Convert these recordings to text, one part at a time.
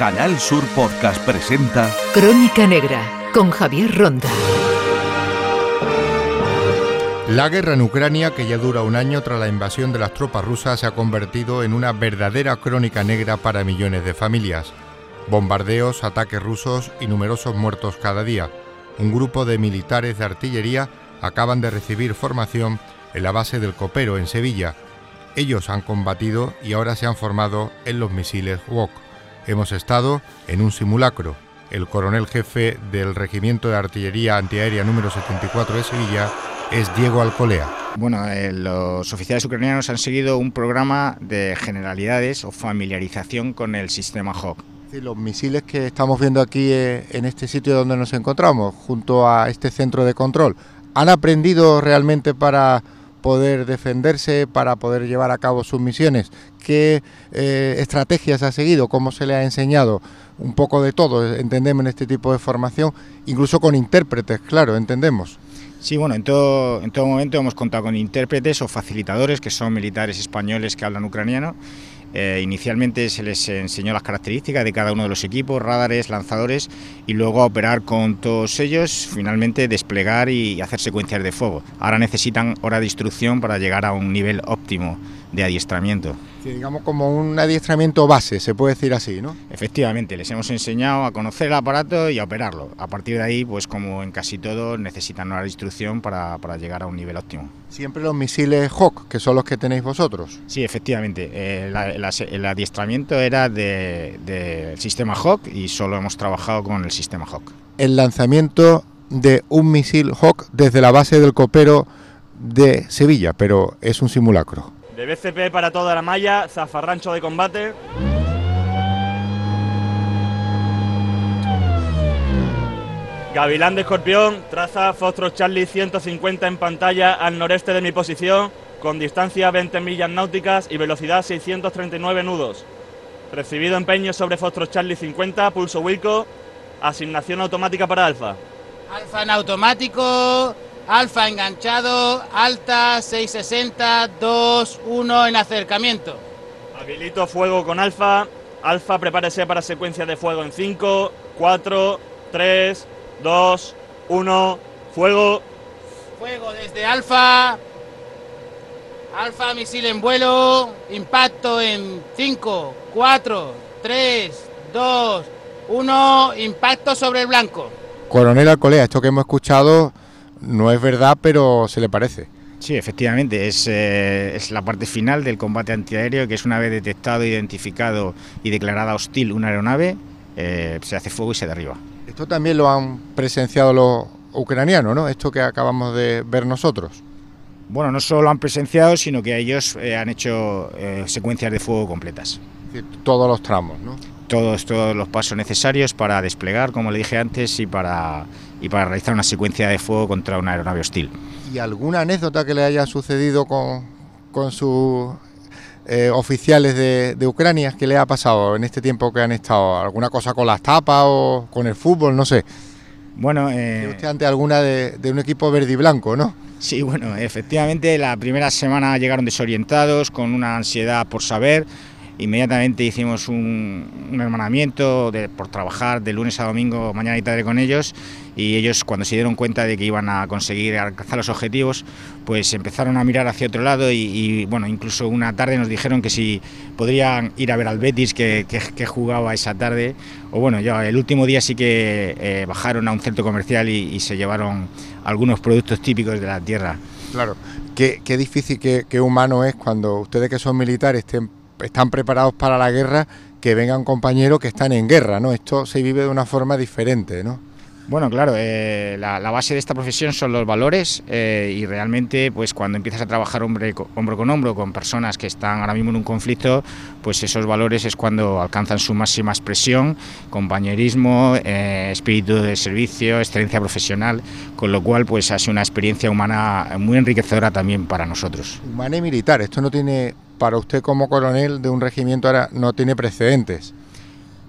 Canal Sur Podcast presenta Crónica Negra con Javier Ronda. La guerra en Ucrania, que ya dura un año tras la invasión de las tropas rusas, se ha convertido en una verdadera crónica negra para millones de familias. Bombardeos, ataques rusos y numerosos muertos cada día. Un grupo de militares de artillería acaban de recibir formación en la base del Copero, en Sevilla. Ellos han combatido y ahora se han formado en los misiles WOK. Hemos estado en un simulacro. El coronel jefe del Regimiento de Artillería Antiaérea número 74 de Sevilla es Diego Alcolea. Bueno, eh, los oficiales ucranianos han seguido un programa de generalidades o familiarización con el sistema HOK. Los misiles que estamos viendo aquí eh, en este sitio donde nos encontramos, junto a este centro de control, ¿han aprendido realmente para poder defenderse, para poder llevar a cabo sus misiones? ¿Qué eh, estrategias ha seguido? ¿Cómo se le ha enseñado? Un poco de todo, entendemos en este tipo de formación, incluso con intérpretes, claro, entendemos. Sí, bueno, en todo, en todo momento hemos contado con intérpretes o facilitadores que son militares españoles que hablan ucraniano eh, inicialmente se les enseñó las características de cada uno de los equipos, radares, lanzadores y luego a operar con todos ellos, finalmente desplegar y hacer secuencias de fuego. Ahora necesitan hora de instrucción para llegar a un nivel óptimo de adiestramiento. digamos como un adiestramiento base, se puede decir así, ¿no? Efectivamente, les hemos enseñado a conocer el aparato y a operarlo. A partir de ahí, pues como en casi todo, necesitan de instrucción para, para llegar a un nivel óptimo. Siempre los misiles Hawk, que son los que tenéis vosotros. Sí, efectivamente. Eh, el adiestramiento era del de, sistema Hawk y solo hemos trabajado con el sistema Hawk. El lanzamiento de un misil Hawk desde la base del copero de Sevilla, pero es un simulacro. De BCP para toda la malla, zafarrancho de combate. Gavilán de Escorpión, traza Foxtrot Charlie 150 en pantalla al noreste de mi posición, con distancia 20 millas náuticas y velocidad 639 nudos. Recibido empeño sobre Foxtrot Charlie 50, pulso Wilco, asignación automática para Alfa. Alfa en automático, Alfa enganchado, alta 660, 2, 1 en acercamiento. Habilito fuego con Alfa, Alfa prepárese para secuencia de fuego en 5, 4, 3, 2, 1, fuego. Fuego desde Alfa. Alfa misil en vuelo. Impacto en 5, 4, 3, 2, 1. Impacto sobre el blanco. Coronel Alcolea, esto que hemos escuchado no es verdad, pero se le parece. Sí, efectivamente, es, eh, es, la parte final del combate antiaéreo, que es una vez detectado, identificado y declarada hostil una aeronave, eh, se hace fuego y se derriba. Esto también lo han presenciado los ucranianos, ¿no? Esto que acabamos de ver nosotros. Bueno, no solo lo han presenciado, sino que ellos eh, han hecho secuencias de fuego completas. Todos los tramos, ¿no? Todos, todos los pasos necesarios para desplegar, como le dije antes, y para, y para realizar una secuencia de fuego contra una aeronave hostil. ¿Y alguna anécdota que le haya sucedido con, con sus eh, oficiales de, de, Ucrania que le ha pasado en este tiempo que han estado? ¿Alguna cosa con las tapas o con el fútbol? No sé. Bueno, eh, usted ante alguna de, de, un equipo verde y blanco, ¿no? Sí, bueno, efectivamente la primera semana llegaron desorientados, con una ansiedad por saber. Inmediatamente hicimos un, hermanamiento por trabajar de lunes a domingo, mañana y tarde con ellos y ellos cuando se dieron cuenta de que iban a conseguir alcanzar los objetivos, pues empezaron a mirar hacia otro lado y, bueno, incluso una tarde nos dijeron que si podrían ir a ver al Betis que, que, jugaba esa tarde, o bueno, ya el último día sí que eh, bajaron a un centro comercial y, se llevaron algunos productos típicos de la tierra. Claro, qué, qué difícil, qué, humano es cuando ustedes que son militares estén, están preparados para la guerra, que vengan compañeros que están en guerra, ¿no? Esto se vive de una forma diferente, ¿no? Bueno, claro, eh, la, la, base de esta profesión son los valores eh, y realmente pues cuando empiezas a trabajar hombre, hombro con hombro con personas que están ahora mismo en un conflicto, pues esos valores es cuando alcanzan su máxima expresión, compañerismo, eh, espíritu de servicio, excelencia profesional, con lo cual pues ha sido una experiencia humana muy enriquecedora también para nosotros. Humana y militar, esto no tiene, para usted como coronel de un regimiento ahora, no tiene precedentes.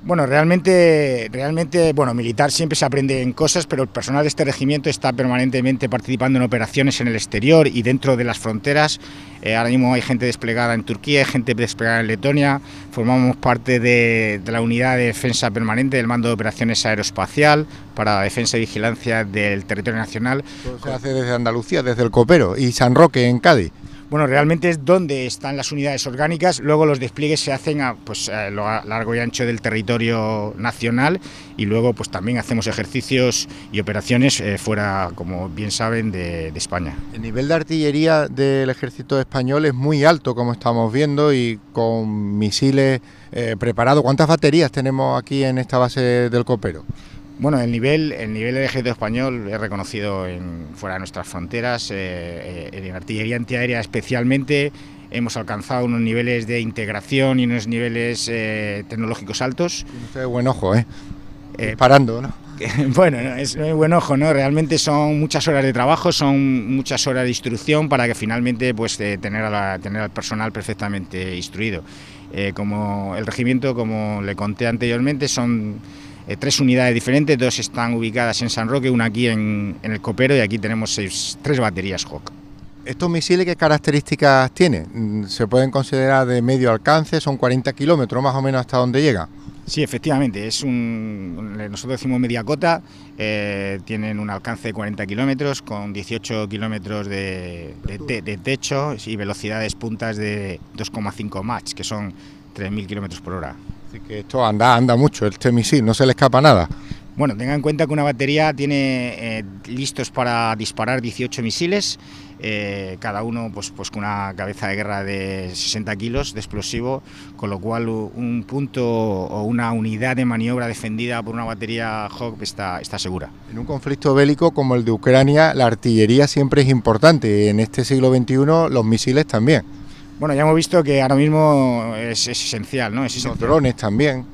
Bueno, realmente, realmente, bueno, militar siempre se aprende en cosas, pero el personal de este regimiento está permanentemente participando en operaciones en el exterior y dentro de las fronteras. Eh, ahora mismo hay gente desplegada en Turquía, hay gente desplegada en Letonia. Formamos parte de, la unidad de defensa permanente del mando de operaciones aeroespacial para la defensa y vigilancia del territorio nacional. se hace desde Andalucía, desde el Copero y San Roque en Cádiz bueno, realmente es donde están las unidades orgánicas, luego los despliegues se hacen a, pues, lo largo y ancho del territorio nacional y luego pues también hacemos ejercicios y operaciones eh, fuera, como bien saben, de, España. El nivel de artillería del ejército español es muy alto, como estamos viendo, y con misiles eh, preparados. ¿Cuántas baterías tenemos aquí en esta base del Copero? Bueno, el nivel, el nivel del ejército español es reconocido en, fuera de nuestras fronteras, eh, eh, en artillería antiaérea especialmente. Hemos alcanzado unos niveles de integración y unos niveles eh, tecnológicos altos. Usted buen ojo, ¿eh? Parando, ¿no? bueno, es muy buen ojo, ¿no? Realmente son muchas horas de trabajo, son muchas horas de instrucción para que finalmente pues tener, a tener al personal perfectamente instruido. como el regimiento, como le conté anteriormente, son eh, tres unidades diferentes, dos están ubicadas en San Roque, una aquí en, el Copero y aquí tenemos tres baterías Hawk. ¿Estos misiles qué características tienen? Mm, ¿Se pueden considerar de medio alcance? ¿Son 40 kilómetros más o menos hasta donde llega? Sí, efectivamente, es un, nosotros decimos media cota, eh, tienen un alcance de 40 kilómetros con 18 kilómetros de, de, techo y velocidades puntas de 2,5 Mach, que son 3.000 kilómetros por hora. Así que esto anda, anda mucho, este misil, no se le escapa nada. Bueno, tenga en cuenta que una batería tiene eh, listos para disparar 18 misiles, eh, cada uno pues, pues con una cabeza de guerra de 60 kilos de explosivo, con lo cual un punto o una unidad de maniobra defendida por una batería Hawk está, está segura. En un conflicto bélico como el de Ucrania, la artillería siempre es importante, en este siglo XXI los misiles también. Bueno, ya hemos visto que ahora mismo es, esencial, ¿no? Es Los drones también.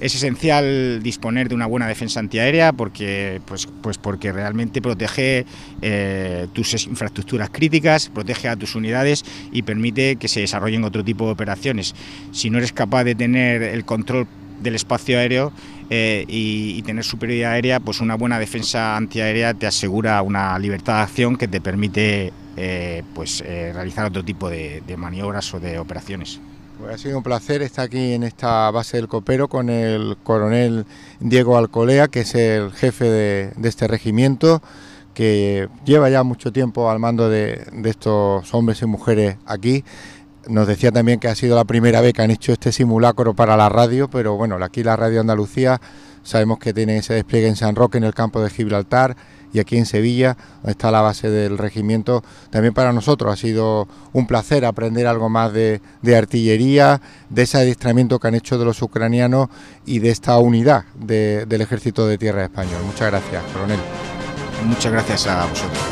Es esencial disponer de una buena defensa antiaérea porque, pues, pues porque realmente protege eh, tus infraestructuras críticas, protege a tus unidades y permite que se desarrollen otro tipo de operaciones. Si no eres capaz de tener el control del espacio aéreo eh, y, tener superioridad aérea, pues una buena defensa antiaérea te asegura una libertad de acción que te permite eh, pues eh, realizar otro tipo de, maniobras o de operaciones. Pues ha sido un placer estar aquí en esta base del Copero con el coronel Diego Alcolea, que es el jefe de, este regimiento, que lleva ya mucho tiempo al mando de, estos hombres y mujeres aquí. Nos decía también que ha sido la primera vez que han hecho este simulacro para la radio, pero bueno, aquí la Radio Andalucía sabemos que tiene ese despliegue en San Roque, en el campo de Gibraltar, y aquí en Sevilla, está la base del regimiento. También para nosotros ha sido un placer aprender algo más de, artillería, de ese adiestramiento que han hecho de los ucranianos y de esta unidad del Ejército de Tierra Español. Muchas gracias, coronel. Muchas gracias a vosotros.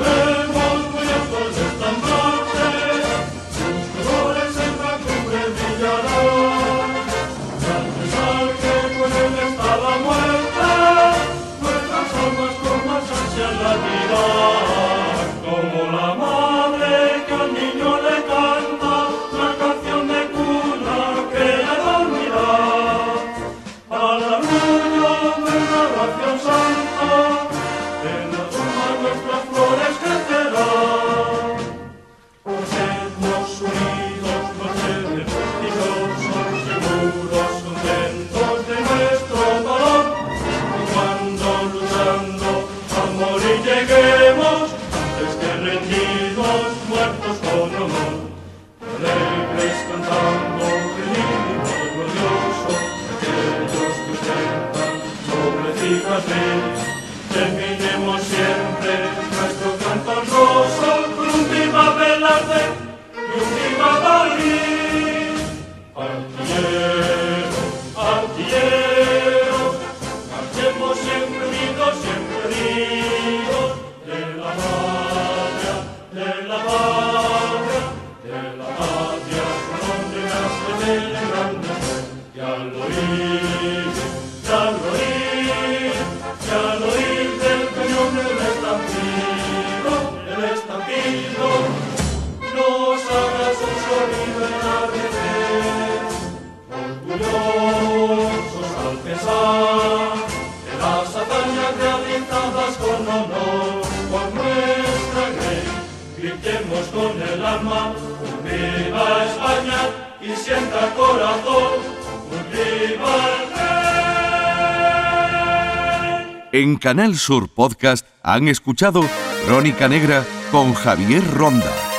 Y al oír, y al oír, y al oír del peñón del estampido, del estampido, No hará su sonido en la vida. Orgullosos al pesar de las atañas realizadas con honor, con nuestra ley, gritemos con el alma, un viva España y sienta corazón. En Canal Sur Podcast han escuchado Crónica Negra con Javier Ronda.